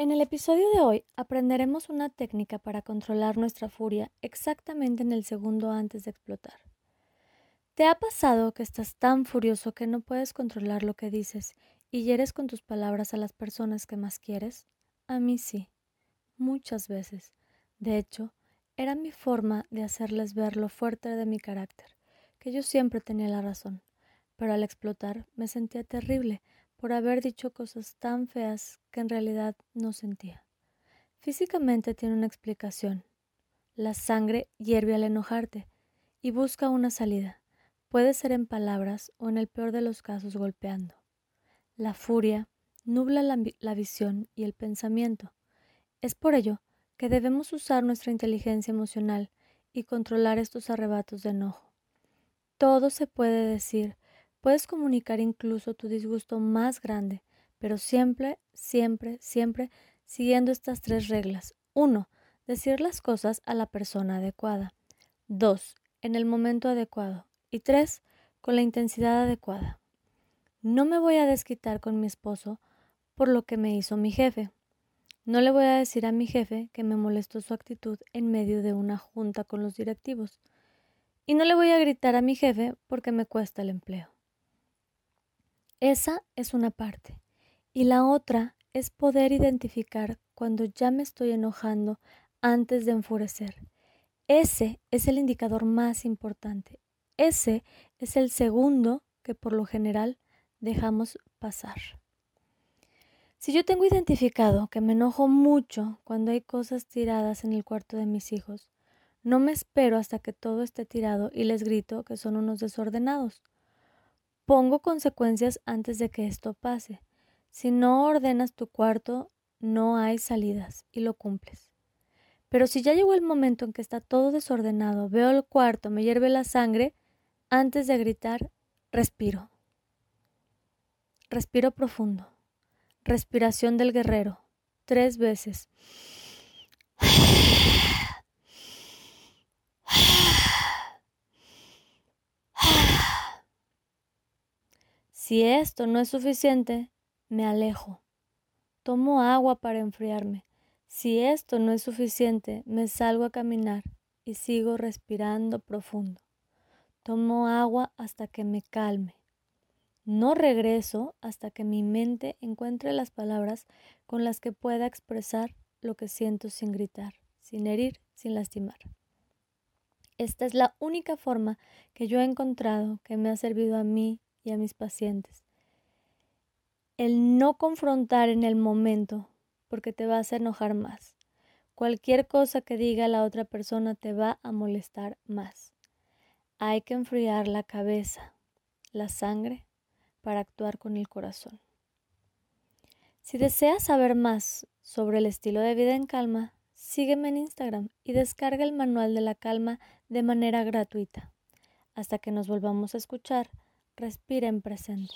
En el episodio de hoy aprenderemos una técnica para controlar nuestra furia exactamente en el segundo antes de explotar. ¿Te ha pasado que estás tan furioso que no puedes controlar lo que dices y hieres con tus palabras a las personas que más quieres? A mí sí, muchas veces. De hecho, era mi forma de hacerles ver lo fuerte de mi carácter, que yo siempre tenía la razón, pero al explotar me sentía terrible por haber dicho cosas tan feas que en realidad no sentía. Físicamente tiene una explicación. La sangre hierve al enojarte y busca una salida. Puede ser en palabras o en el peor de los casos golpeando. La furia nubla la, la visión y el pensamiento. Es por ello que debemos usar nuestra inteligencia emocional y controlar estos arrebatos de enojo. Todo se puede decir Puedes comunicar incluso tu disgusto más grande, pero siempre, siempre, siempre siguiendo estas tres reglas. 1. Decir las cosas a la persona adecuada. 2. En el momento adecuado. Y 3. Con la intensidad adecuada. No me voy a desquitar con mi esposo por lo que me hizo mi jefe. No le voy a decir a mi jefe que me molestó su actitud en medio de una junta con los directivos. Y no le voy a gritar a mi jefe porque me cuesta el empleo. Esa es una parte. Y la otra es poder identificar cuando ya me estoy enojando antes de enfurecer. Ese es el indicador más importante. Ese es el segundo que por lo general dejamos pasar. Si yo tengo identificado que me enojo mucho cuando hay cosas tiradas en el cuarto de mis hijos, no me espero hasta que todo esté tirado y les grito que son unos desordenados. Pongo consecuencias antes de que esto pase. Si no ordenas tu cuarto, no hay salidas y lo cumples. Pero si ya llegó el momento en que está todo desordenado, veo el cuarto, me hierve la sangre, antes de gritar, respiro. Respiro profundo. Respiración del guerrero. Tres veces. Si esto no es suficiente, me alejo. Tomo agua para enfriarme. Si esto no es suficiente, me salgo a caminar y sigo respirando profundo. Tomo agua hasta que me calme. No regreso hasta que mi mente encuentre las palabras con las que pueda expresar lo que siento sin gritar, sin herir, sin lastimar. Esta es la única forma que yo he encontrado que me ha servido a mí y a mis pacientes. El no confrontar en el momento, porque te vas a enojar más. Cualquier cosa que diga la otra persona te va a molestar más. Hay que enfriar la cabeza, la sangre, para actuar con el corazón. Si deseas saber más sobre el estilo de vida en calma, sígueme en Instagram y descarga el manual de la calma de manera gratuita. Hasta que nos volvamos a escuchar, respira en presente.